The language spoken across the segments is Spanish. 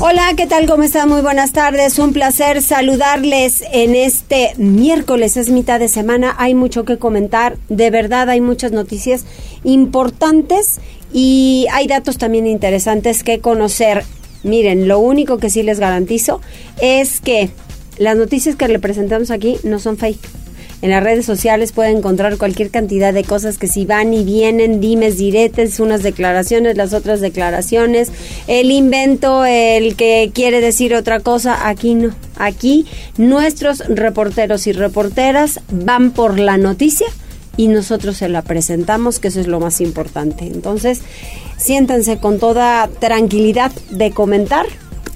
Hola, ¿qué tal? ¿Cómo están? Muy buenas tardes. Un placer saludarles en este miércoles. Es mitad de semana. Hay mucho que comentar. De verdad, hay muchas noticias importantes y hay datos también interesantes que conocer. Miren, lo único que sí les garantizo es que las noticias que le presentamos aquí no son fake en las redes sociales puede encontrar cualquier cantidad de cosas que si van y vienen, dimes, diretes, unas declaraciones, las otras declaraciones, el invento, el que quiere decir otra cosa, aquí no. Aquí nuestros reporteros y reporteras van por la noticia y nosotros se la presentamos, que eso es lo más importante. Entonces, siéntanse con toda tranquilidad de comentar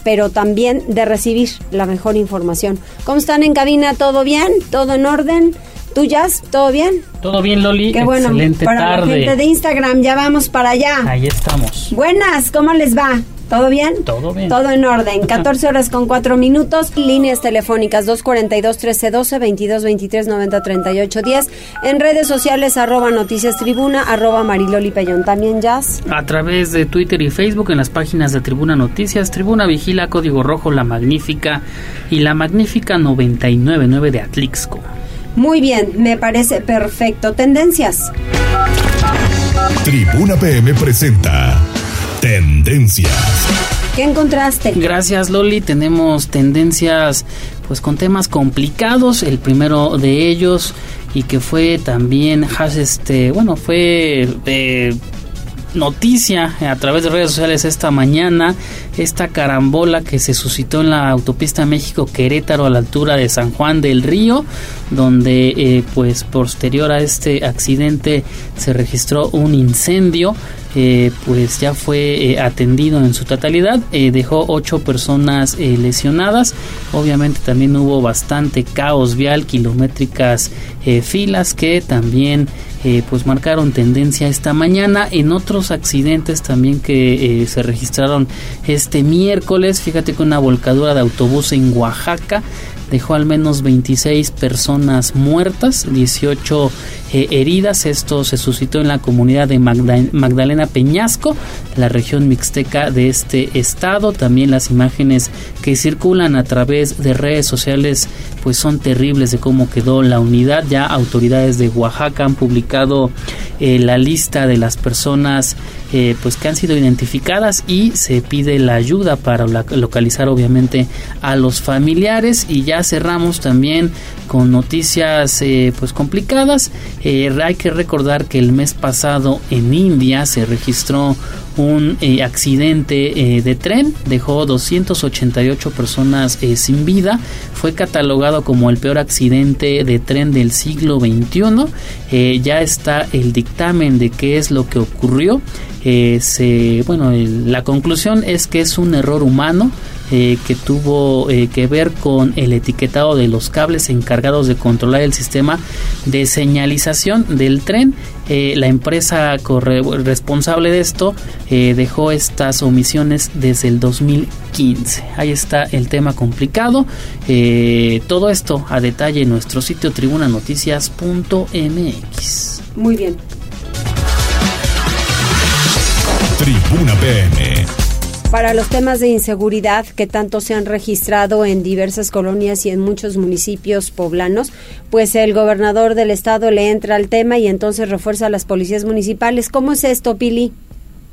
pero también de recibir la mejor información. ¿Cómo están en cabina? ¿Todo bien? ¿Todo en orden? ¿Tú, Jazz? ¿Todo bien? Todo bien, Loli. Qué bueno. Excelente para la gente de Instagram, ya vamos para allá. Ahí estamos. Buenas, ¿cómo les va? ¿Todo bien? Todo bien. Todo en orden. 14 horas con 4 minutos. Líneas telefónicas 242-1312, 22-23-90-38-10. En redes sociales, arroba Noticias Tribuna, arroba Mariloli Pellón. También, Jazz. A través de Twitter y Facebook, en las páginas de Tribuna Noticias, Tribuna Vigila, Código Rojo, La Magnífica y La Magnífica 999 de Atlixco. Muy bien, me parece perfecto. Tendencias. Tribuna PM presenta Tendencias. ¿Qué encontraste? Gracias Loli, tenemos tendencias pues con temas complicados, el primero de ellos y que fue también este, bueno, fue eh, noticia a través de redes sociales esta mañana, esta carambola que se suscitó en la autopista México Querétaro a la altura de San Juan del Río, donde eh, pues posterior a este accidente se registró un incendio eh, pues ya fue eh, atendido en su totalidad, eh, dejó ocho personas lesionadas, obviamente también hubo bastante caos vial, kilométricas filas que también pues marcaron tendencia esta mañana. En otros accidentes también que se registraron este miércoles, fíjate que una volcadura de autobús en Oaxaca dejó al menos 26 personas muertas, 18 eh, heridas. Esto se suscitó en la comunidad de Magdalena Peñasco, la región mixteca de este estado. También las imágenes que circulan a través de redes sociales pues son terribles de cómo quedó la unidad. Ya autoridades de Oaxaca han publicado eh, la lista de las personas eh, pues que han sido identificadas y se pide la ayuda para localizar obviamente a los familiares y ya cerramos también con noticias eh, pues complicadas. Eh, hay que recordar que el mes pasado en India se registró un accidente de tren. Dejó 288 personas sin vida fue catalogado como el peor accidente de tren del siglo XXI ya está el dictamen de qué es lo que ocurrió eh, se, bueno, la conclusión es que es un error humano eh, que tuvo eh, que ver con el etiquetado de los cables encargados de controlar el sistema de señalización del tren. la empresa responsable de esto dejó estas omisiones desde el 2015. Ahí está el tema complicado. Todo esto a detalle en nuestro sitio tribunanoticias.mx. Muy bien. Tribuna PM. Para los temas de inseguridad que tanto se han registrado en diversas colonias y en muchos municipios poblanos, pues el gobernador del estado le entra al tema y entonces refuerza a las policías municipales. ¿Cómo es esto, Pili?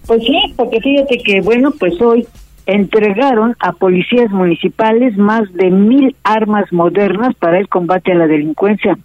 Pues sí, porque fíjate que, bueno, pues hoy entregaron a policías municipales más de mil armas modernas para el combate a la delincuencia.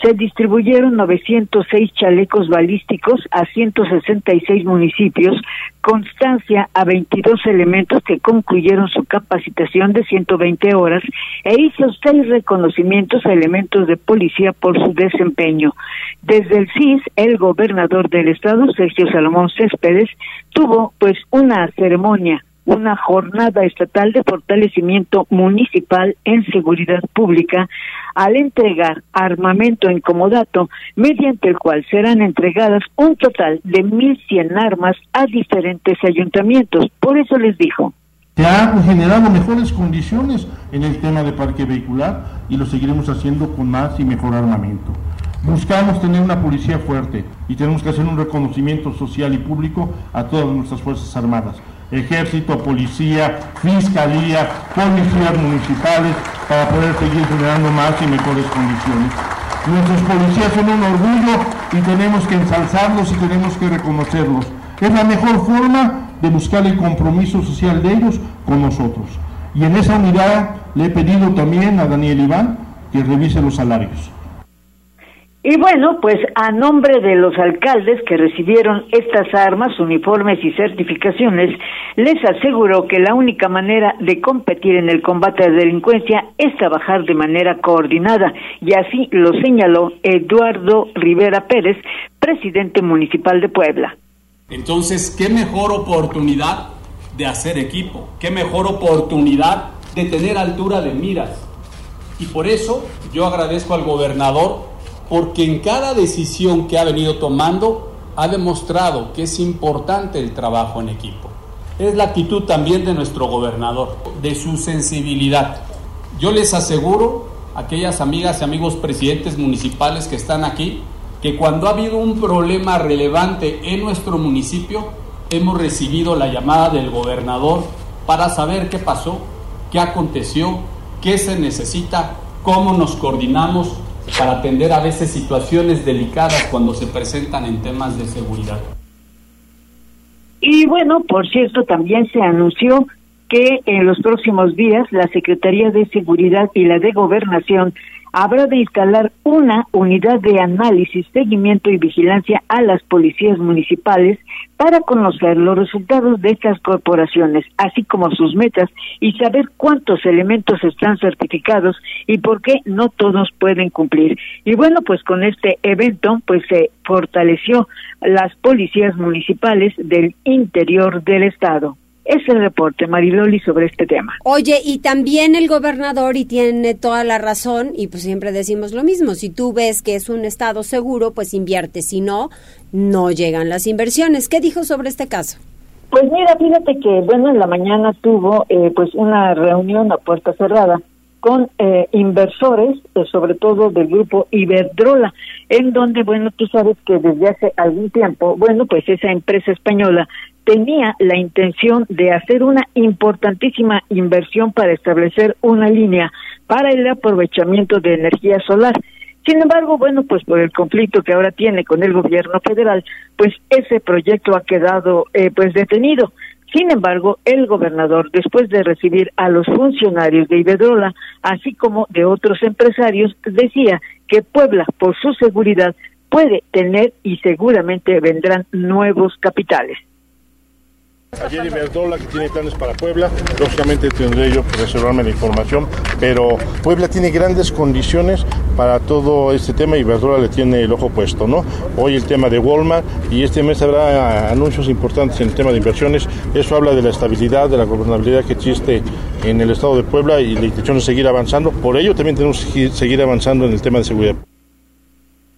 Se distribuyeron 906 chalecos balísticos a 166 municipios, constancia a 22 elementos que concluyeron su capacitación de 120 horas e hizo seis reconocimientos a elementos de policía por su desempeño. Desde el CIS, el gobernador del estado, Sergio Salomón Céspedes, tuvo pues una ceremonia una jornada estatal de fortalecimiento municipal en seguridad pública al entregar armamento en comodato, mediante el cual serán entregadas un total de 1.100 armas a diferentes ayuntamientos. Por eso les dijo. Se han generado mejores condiciones en el tema de parque vehicular y lo seguiremos haciendo con más y mejor armamento. Buscamos tener una policía fuerte y tenemos que hacer un reconocimiento social y público a todas nuestras Fuerzas Armadas ejército, policía, fiscalía, policías municipales, para poder seguir generando más y mejores condiciones. Nuestros policías son un orgullo y tenemos que ensalzarlos y tenemos que reconocerlos. Es la mejor forma de buscar el compromiso social de ellos con nosotros. Y en esa unidad le he pedido también a Daniel Iván que revise los salarios. Y bueno, pues a nombre de los alcaldes que recibieron estas armas, uniformes y certificaciones, les aseguró que la única manera de competir en el combate a la delincuencia es trabajar de manera coordinada, y así lo señaló Eduardo Rivera Pérez, presidente municipal de Puebla. Entonces, ¿qué mejor oportunidad de hacer equipo? ¿Qué mejor oportunidad de tener altura de miras? Y por eso yo agradezco al gobernador porque en cada decisión que ha venido tomando ha demostrado que es importante el trabajo en equipo. Es la actitud también de nuestro gobernador, de su sensibilidad. Yo les aseguro, aquellas amigas y amigos presidentes municipales que están aquí, que cuando ha habido un problema relevante en nuestro municipio, hemos recibido la llamada del gobernador para saber qué pasó, qué aconteció, qué se necesita, cómo nos coordinamos para atender a veces situaciones delicadas cuando se presentan en temas de seguridad. Y bueno, por cierto, también se anunció que en los próximos días la Secretaría de Seguridad y la de Gobernación habrá de instalar una unidad de análisis, seguimiento y vigilancia a las policías municipales para conocer los resultados de estas corporaciones, así como sus metas y saber cuántos elementos están certificados y por qué no todos pueden cumplir. Y bueno, pues con este evento pues se fortaleció las policías municipales del interior del estado es el reporte, Mariloli, sobre este tema. Oye, y también el gobernador, y tiene toda la razón, y pues siempre decimos lo mismo, si tú ves que es un estado seguro, pues invierte, si no, no llegan las inversiones. ¿Qué dijo sobre este caso? Pues mira, fíjate que, bueno, en la mañana tuvo eh, pues una reunión a puerta cerrada con eh, inversores, eh, sobre todo del grupo Iberdrola, en donde, bueno, tú sabes que desde hace algún tiempo, bueno, pues esa empresa española tenía la intención de hacer una importantísima inversión para establecer una línea para el aprovechamiento de energía solar. Sin embargo, bueno, pues por el conflicto que ahora tiene con el gobierno federal, pues ese proyecto ha quedado eh, pues detenido. Sin embargo, el gobernador, después de recibir a los funcionarios de Iberdrola, así como de otros empresarios, decía que Puebla, por su seguridad, puede tener y seguramente vendrán nuevos capitales. Ayer Iberdrola que tiene planes para Puebla, lógicamente tendré yo que reservarme la información, pero Puebla tiene grandes condiciones para todo este tema y Iberdrola le tiene el ojo puesto, ¿no? Hoy el tema de Walmart y este mes habrá anuncios importantes en el tema de inversiones, eso habla de la estabilidad, de la gobernabilidad que existe en el estado de Puebla y la intención de seguir avanzando, por ello también tenemos que seguir avanzando en el tema de seguridad.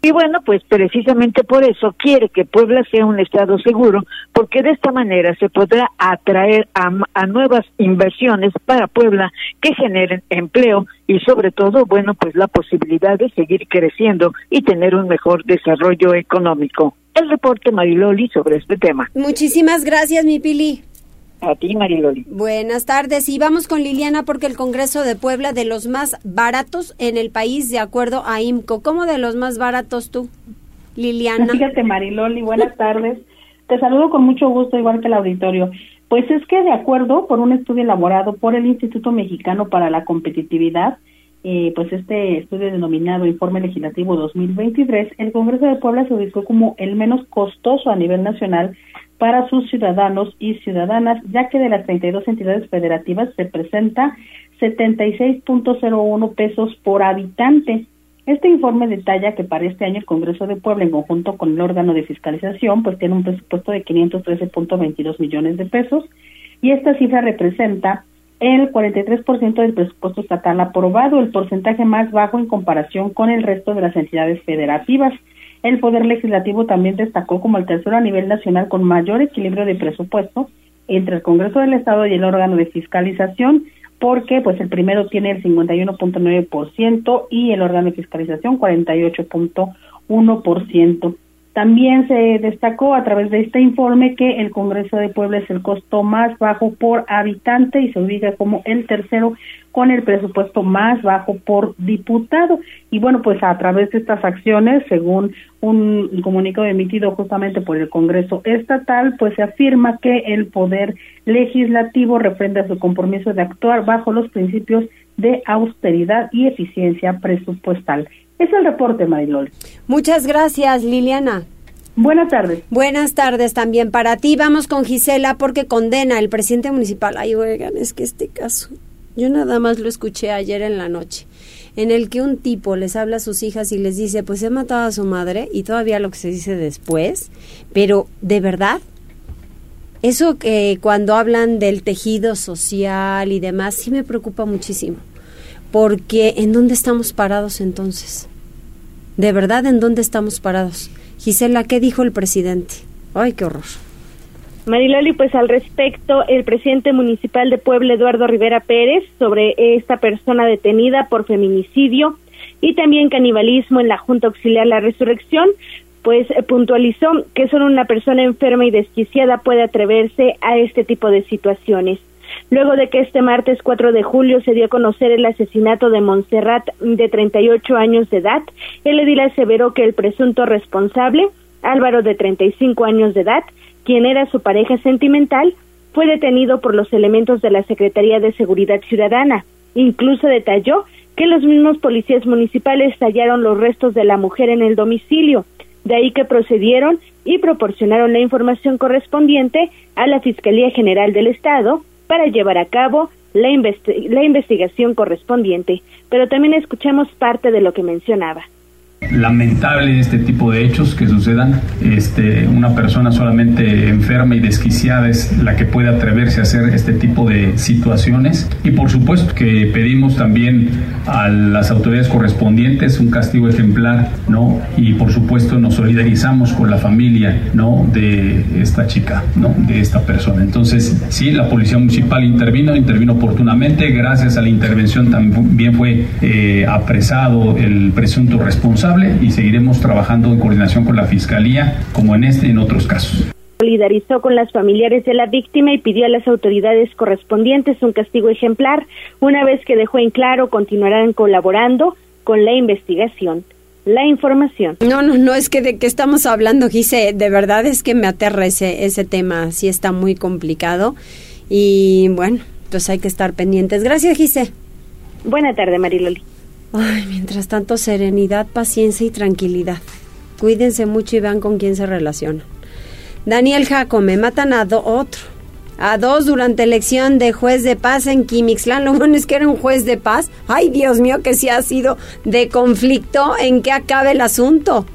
Y bueno, pues precisamente por eso quiere que Puebla sea un estado seguro, porque de esta manera se podrá atraer a, nuevas inversiones para Puebla que generen empleo y sobre todo, bueno, pues la posibilidad de seguir creciendo y tener un mejor desarrollo económico. El reporte Mariloli sobre este tema. Muchísimas gracias, mi Pili. A ti, Mariloli. Buenas tardes. Y vamos con Liliana porque el Congreso de Puebla de los más baratos en el país, de acuerdo a IMCO. ¿Cómo de los más baratos tú, Liliana? Fíjate, Mariloli, buenas tardes. Te saludo con mucho gusto, igual que el auditorio. Pues es que de acuerdo por un estudio elaborado por el Instituto Mexicano para la Competitividad, eh, pues este estudio denominado Informe Legislativo 2023, el Congreso de Puebla se ubicó como el menos costoso a nivel nacional para sus ciudadanos y ciudadanas, ya que de las 32 entidades federativas se presenta 76.01 pesos por habitante. Este informe detalla que para este año el Congreso de Puebla, en conjunto con el órgano de fiscalización, pues tiene un presupuesto de 513.22 millones de pesos, y esta cifra representa el 43% del presupuesto estatal aprobado, el porcentaje más bajo en comparación con el resto de las entidades federativas. El Poder Legislativo también destacó como el tercero a nivel nacional con mayor equilibrio de presupuesto entre el Congreso del Estado y el órgano de fiscalización, porque pues el primero tiene el 51.9% y el órgano de fiscalización 48.1%. También se destacó a través de este informe que el Congreso de Puebla es el costo más bajo por habitante y se ubica como el tercero con el presupuesto más bajo por diputado. Y bueno, pues a través de estas acciones, según un comunicado emitido justamente por el Congreso Estatal, pues se afirma que el Poder Legislativo refrenda su compromiso de actuar bajo los principios de austeridad y eficiencia presupuestal. Es el reporte, Marilol. Muchas gracias, Liliana. Buenas tardes. Buenas tardes también para ti. Vamos con Gisela porque condena el presidente municipal. Ay, oigan, es que este caso, yo nada más lo escuché ayer en la noche, en el que un tipo les habla a sus hijas y les dice, pues he matado a su madre y todavía lo que se dice después, pero de verdad, eso que cuando hablan del tejido social y demás, sí me preocupa muchísimo, porque ¿en dónde estamos parados entonces? De verdad en dónde estamos parados. Gisela, ¿qué dijo el presidente? Ay, qué horror. Mariloli, pues al respecto, el presidente municipal de Puebla, Eduardo Rivera Pérez, sobre esta persona detenida por feminicidio y también canibalismo en la Junta Auxiliar La Resurrección, pues eh, puntualizó que solo una persona enferma y desquiciada puede atreverse a este tipo de situaciones luego de que este martes 4 de julio se dio a conocer el asesinato de Montserrat de 38 años de edad. El edil aseveró que el presunto responsable, Álvaro de 35 años de edad, quien era su pareja sentimental, fue detenido por los elementos de la Secretaría de Seguridad Ciudadana. Incluso detalló que los mismos policías municipales hallaron los restos de la mujer en el domicilio, de ahí que procedieron y proporcionaron la información correspondiente a la Fiscalía General del Estado, para llevar a cabo la, la investigación correspondiente, pero también escuchemos parte de lo que mencionaba lamentable este tipo de hechos que sucedan. Este, una persona solamente enferma y desquiciada es la que puede atreverse a hacer este tipo de situaciones. Y por supuesto que pedimos también a las autoridades correspondientes un castigo ejemplar, ¿no? Y por supuesto nos solidarizamos con la familia, ¿no? De esta chica, ¿no? De esta persona. Entonces, sí, la policía municipal intervino, intervino oportunamente. Gracias a la intervención también fue eh, apresado el presunto responsable y seguiremos trabajando en coordinación con la Fiscalía, como en este y en otros casos solidarizó con las familiares de la víctima y pidió a las autoridades correspondientes un castigo ejemplar. Una vez que dejó en claro, continuarán colaborando con la investigación. La información. No, no, no, es que de qué estamos hablando, Gise. De verdad es que me aterra ese, ese tema. Sí está muy complicado. Y bueno, pues hay que estar pendientes. Gracias, Gise. Buena tarde, Mariloli. Ay, mientras tanto, serenidad, paciencia y tranquilidad. Cuídense mucho y vean con quién se relacionan. Daniel Jacome, matan a otro. A dos durante elección de juez de paz en Quimixlán. Lo bueno es que era un juez de paz. Ay, Dios mío, que si ha sido de conflicto. ¿En qué acabe el asunto?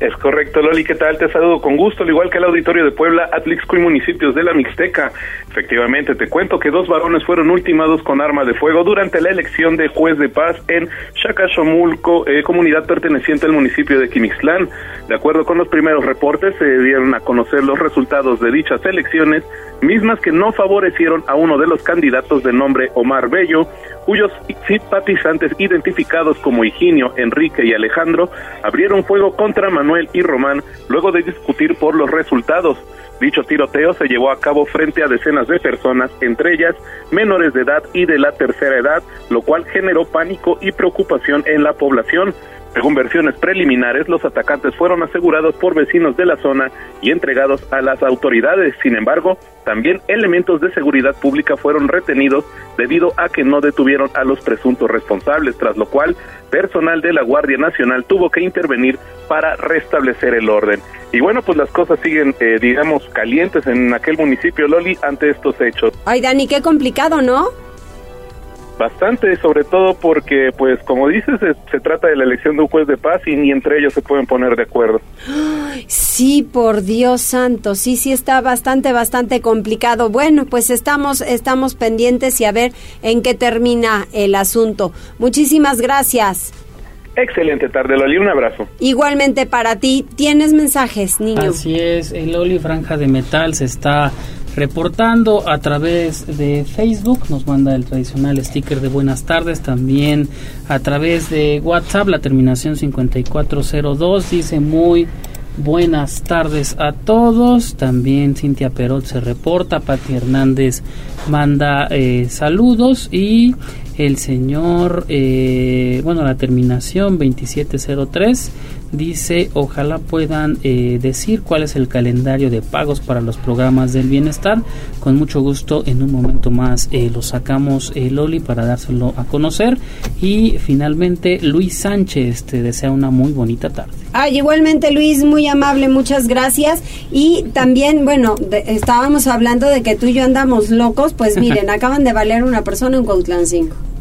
Es correcto, Loli, ¿qué tal? Te saludo con gusto, al igual que el auditorio de Puebla, Atlixco y municipios de la Mixteca. Efectivamente, te cuento que dos varones fueron ultimados con arma de fuego durante la elección de juez de paz en Chacachomulco, eh, comunidad perteneciente al municipio de Quimixlán. De acuerdo con los primeros reportes, se dieron a conocer los resultados de dichas elecciones, mismas que no favorecieron a uno de los candidatos de nombre Omar Bello, cuyos simpatizantes identificados como Higinio, Enrique y Alejandro abrieron fuego contra Manuel y Román luego de discutir por los resultados. Dicho tiroteo se llevó a cabo frente a decenas de personas, entre ellas menores de edad y de la tercera edad, lo cual generó pánico y preocupación en la población. Según versiones preliminares, los atacantes fueron asegurados por vecinos de la zona y entregados a las autoridades. Sin embargo, también elementos de seguridad pública fueron retenidos debido a que no detuvieron a los presuntos responsables, tras lo cual personal de la Guardia Nacional tuvo que intervenir para restablecer el orden. Y bueno, pues las cosas siguen, eh, digamos, calientes en aquel municipio, Loli, ante estos hechos. Ay, Dani, qué complicado, ¿no? Bastante, sobre todo porque, pues, como dices, se, trata de la elección de un juez de paz y ni entre ellos se pueden poner de acuerdo. sí Sí, por Dios santo, sí, sí está bastante, bastante complicado. Bueno, pues estamos, estamos pendientes y a ver en qué termina el asunto. Muchísimas gracias. Excelente tarde, Loli. Un abrazo. Igualmente para ti. ¿Tienes mensajes, niño? Así es. El Loli Franja de Metal se está reportando a través de Facebook. Nos manda el tradicional sticker de buenas tardes. También a través de WhatsApp, la terminación 5402. Dice muy buenas tardes a todos. También Cintia Perot se reporta. Pati Hernández manda eh, saludos. Y el señor, eh, bueno, la terminación 2703 dice, ojalá puedan eh, decir cuál es el calendario de pagos para los programas del bienestar. Con mucho gusto, en un momento más eh, lo sacamos, eh, Loli, para dárselo a conocer. Y finalmente, Luis Sánchez te desea una muy bonita tarde. Ay, igualmente Luis, muy amable, muchas gracias. Y también, bueno, estábamos hablando de que tú y yo andamos locos, pues miren, acaban de valer una persona en Cuautlán 5.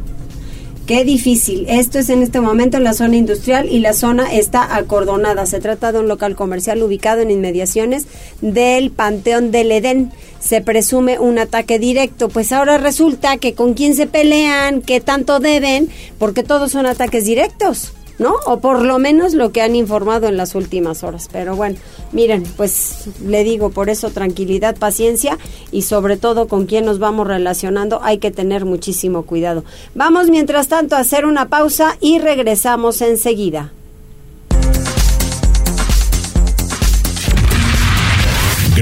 Qué difícil. Esto es en este momento en la zona industrial y la zona está acordonada. Se trata de un local comercial ubicado en inmediaciones del Panteón del Edén. Se presume un ataque directo. Pues ahora resulta que con quién se pelean, qué tanto deben, porque todos son ataques directos. ¿No? O por lo menos lo que han informado en las últimas horas. Pero bueno, miren, pues le digo por eso tranquilidad, paciencia y sobre todo con quién nos vamos relacionando hay que tener muchísimo cuidado. Vamos mientras tanto a hacer una pausa y regresamos enseguida.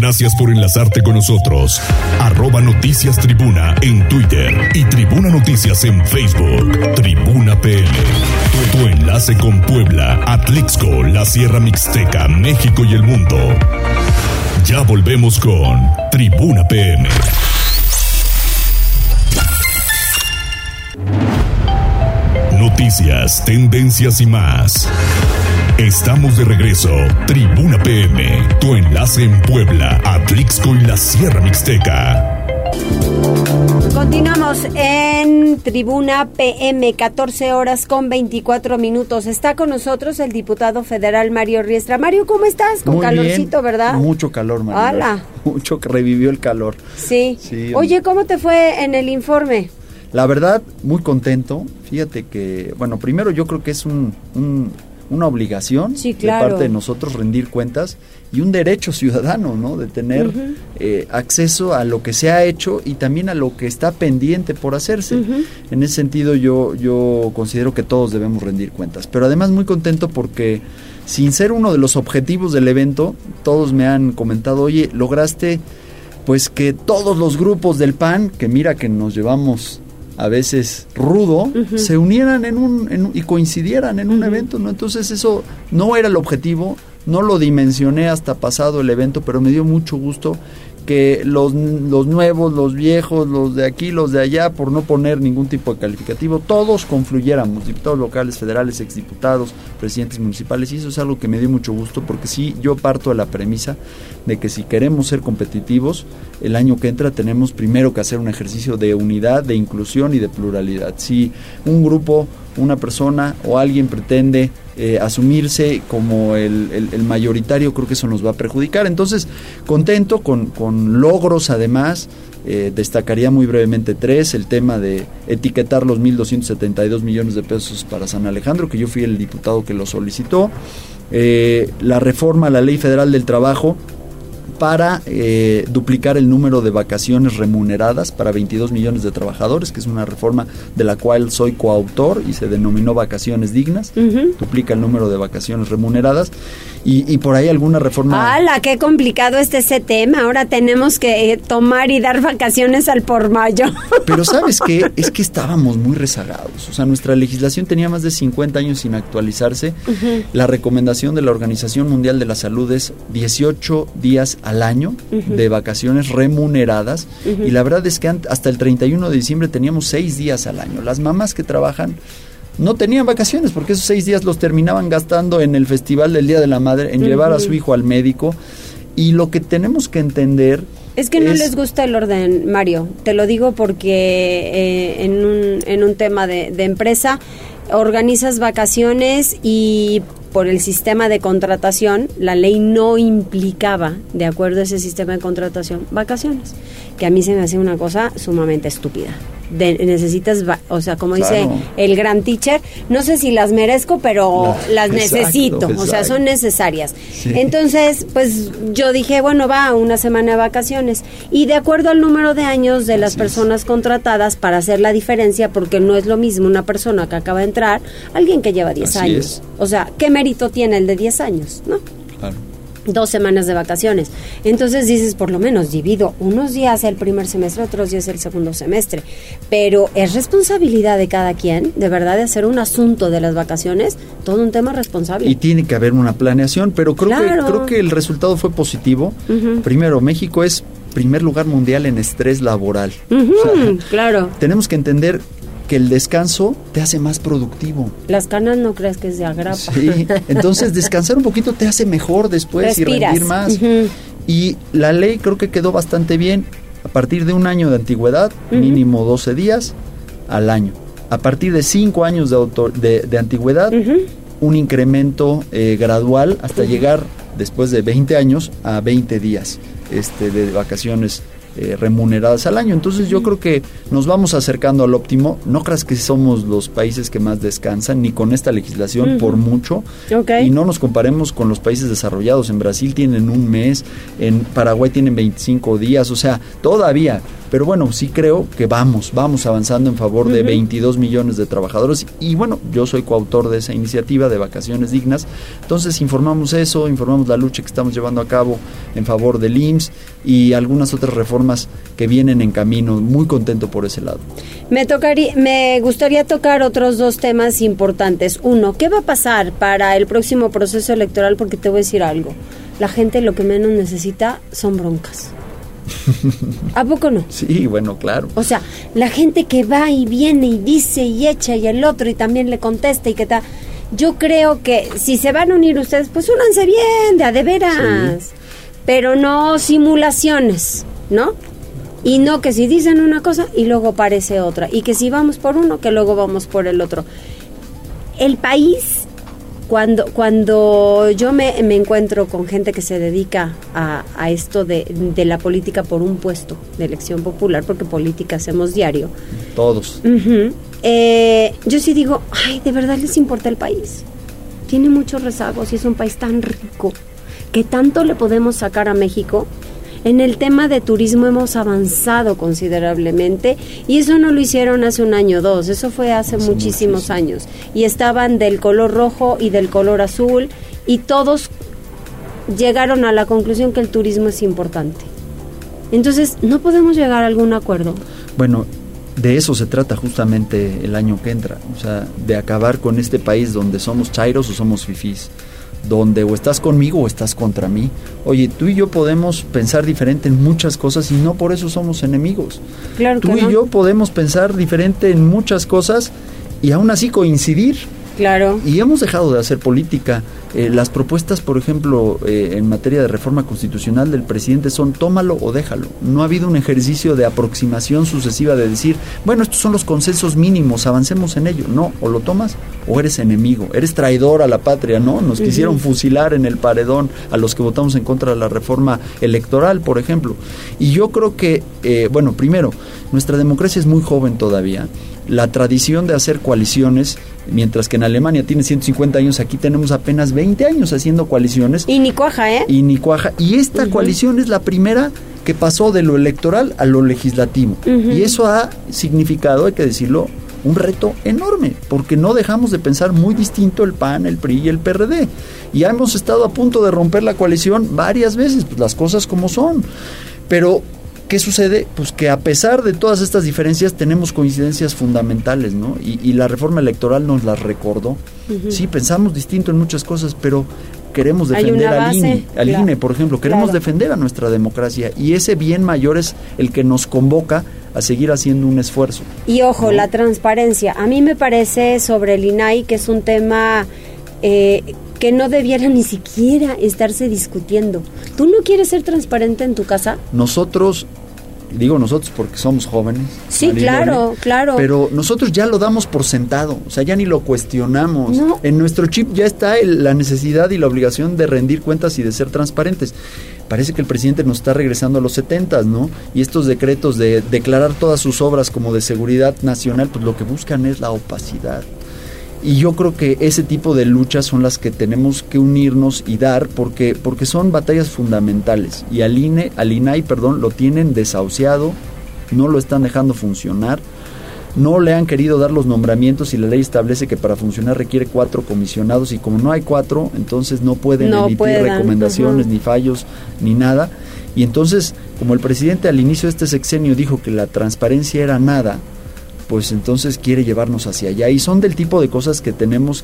Gracias por enlazarte con nosotros. Arroba Noticias Tribuna en Twitter y Tribuna Noticias en Facebook. Tribuna. Tu, tu enlace con Puebla, Atlixco, la Sierra Mixteca, México y el mundo. Ya volvemos con Tribuna PM. Noticias, tendencias y más. Estamos de regreso. Tribuna PM, tu enlace en Puebla, Atlixco y la Sierra Mixteca. Continuamos en Tribuna PM, 14 horas con 24 minutos. Está con nosotros el diputado federal Mario Riestra. Mario, ¿cómo estás? Con Muy calorcito, bien. ¿verdad? Mucho calor, Mario. Hola. Mucho que revivió el calor. Sí. Sí, Oye, ¿cómo te fue en el informe? La verdad, muy contento. Fíjate que, bueno, primero yo creo que es un, un- una obligación Sí, claro. de parte de nosotros rendir cuentas y un derecho ciudadano, ¿no? De tener eh, acceso a lo que se ha hecho y también a lo que está pendiente por hacerse. En ese sentido yo, yo considero que todos debemos rendir cuentas. Pero además muy contento porque sin ser uno de los objetivos del evento, todos me han comentado, oye, lograste pues que todos los grupos del PAN, que mira que nos llevamos a veces rudo, se unieran en un, en y coincidieran en un evento, ¿no? Entonces eso no era el objetivo, no lo dimensioné hasta pasado el evento, pero me dio mucho gusto que los, los nuevos, los viejos, los de aquí, los de allá, por no poner ningún tipo de calificativo, todos confluyéramos, diputados locales, federales, exdiputados, presidentes municipales, y eso es algo que me dio mucho gusto, porque sí, yo parto de la premisa de que si queremos ser competitivos, el año que entra tenemos primero que hacer un ejercicio de unidad, de inclusión y de pluralidad. Si un grupo, una persona o alguien pretende eh, asumirse como el, el- mayoritario, creo que eso nos va a perjudicar. Entonces, contento con, con logros además. eh, destacaría muy brevemente tres, el tema de etiquetar los 1.272 millones de pesos para San Alejandro, que yo fui el diputado que lo solicitó, eh, la reforma a la Ley Federal del Trabajo, para eh, duplicar el número de vacaciones remuneradas para 22 millones de trabajadores, que es una reforma de la cual soy coautor y se denominó vacaciones dignas, duplica el número de vacaciones remuneradas y, y por ahí alguna reforma... ¡Hala! ¡Qué complicado este ese tema! Ahora tenemos que eh, tomar y dar vacaciones al por mayo. Pero ¿sabes qué? Es que estábamos muy rezagados. O sea, nuestra legislación tenía más de 50 años sin actualizarse. La recomendación de la Organización Mundial de la Salud es 18 días al año de vacaciones remuneradas. Y la verdad es que hasta el 31 de diciembre teníamos 6 días al año. Las mamás que trabajan no tenían vacaciones porque esos 6 días los terminaban gastando en el Festival del Día de la Madre, en llevar a su hijo al médico. Y lo que tenemos que entender Es que no es- les gusta el orden, Mario. Te lo digo porque eh, en, un, en un tema de, de empresa organizas vacaciones y por el sistema de contratación, la ley no implicaba, de acuerdo a ese sistema de contratación, vacaciones, que a mí se me hace una cosa sumamente estúpida necesitas, o sea, como dice el gran teacher, no sé si las merezco, pero las necesito, o sea, son necesarias. Entonces, pues yo dije, bueno, va una semana de vacaciones y de acuerdo al número de años de las personas contratadas para hacer la diferencia, porque no es lo mismo una persona que acaba de entrar, alguien que lleva 10 años. O sea, ¿qué mérito tiene el de 10 años? ¿No? Claro dos semanas de vacaciones. Entonces dices, por lo menos divido unos días el primer semestre, otros días el segundo semestre. Pero es responsabilidad de cada quien, de verdad, de hacer un asunto de las vacaciones, todo un tema responsable. Y tiene que haber una planeación, pero creo, que, creo que el resultado fue positivo. Primero, México es primer lugar mundial en estrés laboral. claro. Tenemos que entender que el descanso te hace más productivo. Las canas no crees que sea grapa. Sí, entonces descansar un poquito te hace mejor después y rendir más. Y la ley creo que quedó bastante bien. A partir de un año de antigüedad, mínimo 12 días al año. A partir de 5 años de, de, antigüedad, un incremento eh, gradual hasta llegar después de 20 años a 20 días este, de vacaciones eh, remuneradas al año. Entonces yo creo que nos vamos acercando al óptimo. No creas que somos los países que más descansan, ni con esta legislación por mucho. Y no nos comparemos con los países desarrollados. En Brasil tienen un mes, en Paraguay tienen 25 días, o sea, todavía pero bueno, sí creo que vamos, vamos avanzando en favor de 22 millones de trabajadores. Y bueno, yo soy coautor de esa iniciativa de vacaciones dignas. Entonces informamos eso, informamos la lucha que estamos llevando a cabo en favor del IMSS y algunas otras reformas que vienen en camino. Muy contento por ese lado. Me, tocaría, me gustaría tocar otros dos temas importantes. Uno, ¿qué va a pasar para el próximo proceso electoral? Porque te voy a decir algo. La gente lo que menos necesita son broncas. ¿A poco no? Sí, bueno, claro. O sea, la gente que va y viene y dice y echa y el otro y también le contesta y que tal. Yo creo que si se van a unir ustedes, pues únanse bien, de a de veras. Pero no simulaciones, ¿no? Y no que si dicen una cosa y luego parece otra. Y que si vamos por uno, que luego vamos por el otro. El país cuando, cuando yo me, encuentro con gente que se dedica a, esto de, la política por un puesto de elección popular, porque política hacemos diario. Todos. Eh, yo sí digo, ay, de verdad les importa el país. Tiene muchos rezagos y es un país tan rico que tanto le podemos sacar a México en el tema de turismo hemos avanzado considerablemente y eso no lo hicieron hace un año o dos, eso fue hace, muchísimos años. Y estaban del color rojo y del color azul y todos llegaron a la conclusión que el turismo es importante. Entonces, ¿no podemos llegar a algún acuerdo? Bueno, de eso se trata justamente el año que entra, o sea, de acabar con este país donde somos chairos o somos fifís donde o estás conmigo o estás contra mí. Oye, tú y yo podemos pensar diferente en muchas cosas y no por eso somos enemigos. Claro tú y yo podemos pensar diferente en muchas cosas y aún así coincidir. Claro. Y hemos dejado de hacer política. Eh, las propuestas, por ejemplo, eh, en materia de reforma constitucional del presidente son tómalo o déjalo. No ha habido un ejercicio de aproximación sucesiva de decir, bueno, estos son los consensos mínimos, avancemos en ello. No, o lo tomas o eres enemigo, eres traidor a la patria, ¿no? Nos quisieron fusilar en el paredón a los que votamos en contra de la reforma electoral, por ejemplo. Y yo creo que, eh, bueno, primero, nuestra democracia es muy joven todavía. La tradición de hacer coaliciones Mientras que en Alemania tiene 150 años, aquí tenemos apenas 20 años haciendo coaliciones. Y ni cuaja, ¿eh? Y ni cuaja. Y esta coalición es la primera que pasó de lo electoral a lo legislativo. Y eso ha significado, hay que decirlo, un reto enorme, porque no dejamos de pensar muy distinto el PAN, el PRI y el PRD. Y hemos estado a punto de romper la coalición varias veces, pues las cosas como son. Pero ¿Qué sucede? Pues que a pesar de todas estas diferencias tenemos coincidencias fundamentales, ¿no? Y, la reforma electoral nos las recordó. Sí, pensamos distinto en muchas cosas, pero queremos defender al INE, al INE, por ejemplo, queremos defender a nuestra democracia y ese bien mayor es el que nos convoca a seguir haciendo un esfuerzo. Y ojo, la transparencia. A mí me parece sobre el INAI que es un tema eh, que no debiera ni siquiera estarse discutiendo. ¿Tú no quieres ser transparente en tu casa? Nosotros digo nosotros porque somos jóvenes. Sí, claro, claro. Pero nosotros ya lo damos por sentado, o sea, ya ni lo cuestionamos. En nuestro chip ya está la necesidad y la obligación de rendir cuentas y de ser transparentes. Parece que el presidente nos está regresando a los 70, ¿no? Y estos decretos de declarar todas sus obras como de seguridad nacional, pues lo que buscan es la opacidad. Y yo creo que ese tipo de luchas son las que tenemos que unirnos y dar porque, porque son batallas fundamentales. Y al INE, al INAI, perdón, lo tienen desahuciado, no lo están dejando funcionar, no le han querido dar los nombramientos y la ley establece que para funcionar requiere cuatro comisionados y como no hay cuatro, entonces no pueden emitir recomendaciones, ni fallos, ni nada. Y entonces, como el presidente al inicio de este sexenio dijo que la transparencia era nada, pues entonces quiere llevarnos hacia allá. Y son del tipo de cosas que tenemos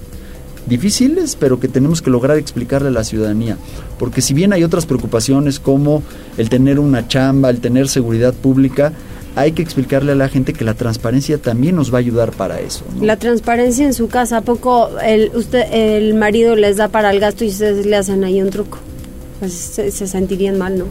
difíciles, pero que tenemos que lograr explicarle a la ciudadanía. Porque si bien hay otras preocupaciones como el tener una chamba, el tener seguridad pública, hay que explicarle a la gente que la transparencia también nos va a ayudar para eso. La transparencia en su casa, ¿a poco el, usted, el marido les da para el gasto y ustedes le hacen ahí un truco? Pues se, se sentirían mal, ¿no?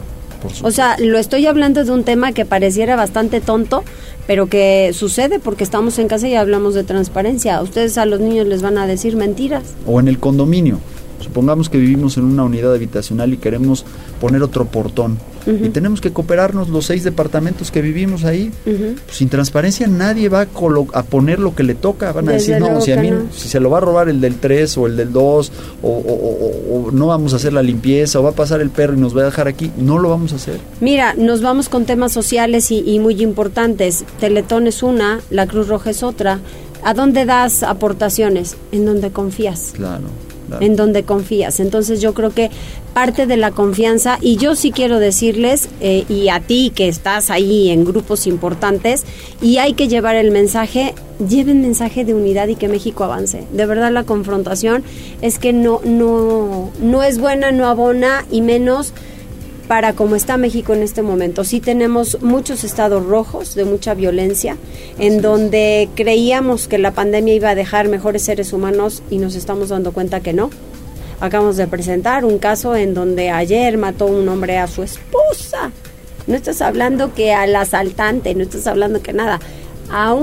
O sea, lo estoy hablando de un tema que pareciera bastante tonto, pero que sucede porque estamos en casa y hablamos de transparencia. Ustedes a los niños les van a decir mentiras. O en el condominio. Supongamos que vivimos en una unidad habitacional y queremos poner otro portón y tenemos que cooperarnos los seis departamentos que vivimos ahí. Pues, sin transparencia nadie va a, poner lo que le toca. Van a decir, no, si, a mí, si se lo va a robar el del 3 o el del 2 o, no vamos a hacer la limpieza o va a pasar el perro y nos va a dejar aquí, no lo vamos a hacer. Mira, nos vamos con temas sociales y, y muy importantes. Teletón es una, la Cruz Roja es otra. ¿A dónde das aportaciones? En donde confías. Claro en donde confías. Entonces yo creo que parte de la confianza, y yo sí quiero decirles, eh, y a ti que estás ahí en grupos importantes, y hay que llevar el mensaje, lleven mensaje de unidad y que México avance. De verdad la confrontación es que no, no, no es buena, no abona, y menos para cómo está México en este momento. Sí tenemos muchos estados rojos de mucha violencia, en donde creíamos que la pandemia iba a dejar mejores seres humanos y nos estamos dando cuenta que no. Acabamos de presentar un caso en donde ayer mató un hombre a su esposa. No estás hablando que al asaltante, no estás hablando que nada, a,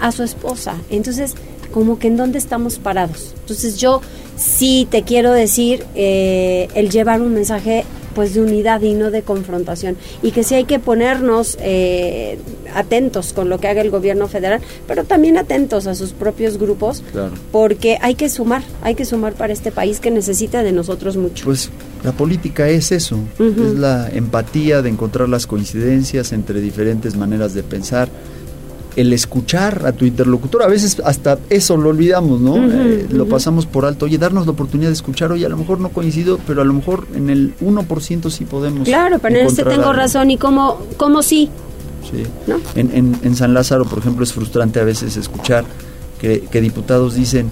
a su esposa. Entonces, como que en dónde estamos parados. Entonces yo sí te quiero decir, eh, el llevar un mensaje pues de unidad y no de confrontación. Y que sí hay que ponernos eh, atentos con lo que haga el gobierno federal pero también atentos a sus propios grupos porque hay que sumar hay que sumar para este país que necesita de nosotros mucho. Pues la política es eso es la empatía de encontrar las coincidencias entre diferentes maneras de pensar el escuchar a tu interlocutor. A veces hasta eso lo olvidamos, ¿no? Eh, lo pasamos por alto. Oye, darnos la oportunidad de escuchar, oye, a lo mejor no coincido, pero a lo mejor en el 1% sí podemos. Claro, pero en este tengo razón y cómo, cómo sí. Sí. En, en, en, San Lázaro, por ejemplo, es frustrante a veces escuchar que, que diputados dicen,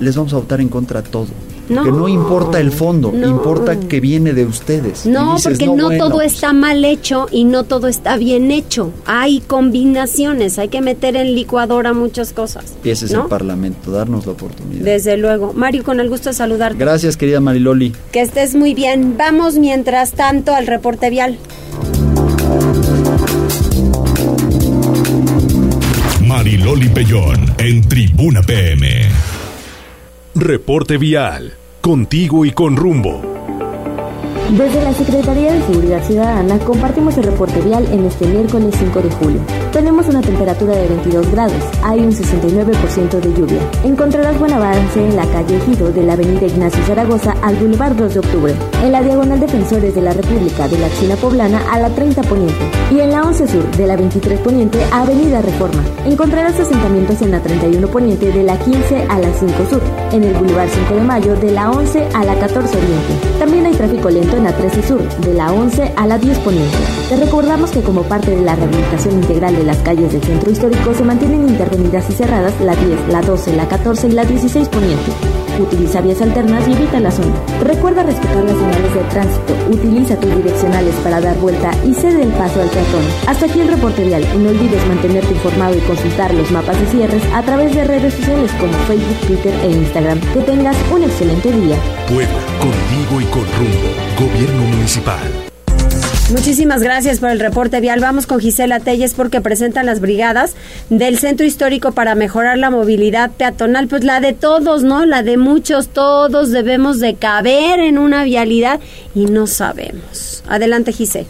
les vamos a votar en contra todo no, que no importa el fondo, importa que viene de ustedes. No, porque no, todo está mal hecho y no todo está bien hecho. Hay combinaciones, hay que meter en licuadora muchas cosas. Y ese es el Parlamento, darnos la oportunidad. Desde luego. Mario, con el gusto de saludarte. Gracias, querida Mariloli. Que estés muy bien. Vamos mientras tanto al reporte vial. Mariloli Pellón en Tribuna PM. Reporte vial. Contigo y con rumbo. Desde la Secretaría de Seguridad Ciudadana compartimos el reporte vial en este miércoles 5 de julio. Tenemos una temperatura de 22 grados, hay un 69% de lluvia. Encontrarás buen avance en la calle Ejido de la avenida Ignacio Zaragoza al Boulevard 2 de Octubre, en la diagonal Defensores de la República de la China Poblana a la 30 Poniente y en la 11 Sur de la 23 Poniente a Avenida Reforma. Encontrarás asentamientos en la 31 Poniente de la 15 a la 5 Sur, en el Boulevard 5 de Mayo de la 11 a la 14 Oriente. También hay tráfico lento en la 13 Sur, de la 11 a la 10 Poniente. Te recordamos que como parte de la rehabilitación integral de las calles del centro histórico se mantienen intervenidas y cerradas la 10, la 12, la 14 y la 16 Poniente. Utiliza vías alternas y evita la zona. Recuerda respetar las señales de tránsito, utiliza tus direccionales para dar vuelta y cede el paso al peatón. Hasta aquí el reporte vial no olvides mantenerte informado y consultar los mapas de cierres a través de redes sociales como Facebook, Twitter e Instagram. Que tengas un excelente día. Puebla, contigo y con rumbo. Gobierno Municipal. Muchísimas gracias por el reporte vial. Vamos con Gisela Telles porque presentan las brigadas del Centro Histórico para mejorar la movilidad peatonal. Pues la de todos, ¿no? La de muchos, todos debemos de caber en una vialidad y no sabemos. Adelante, Gisela.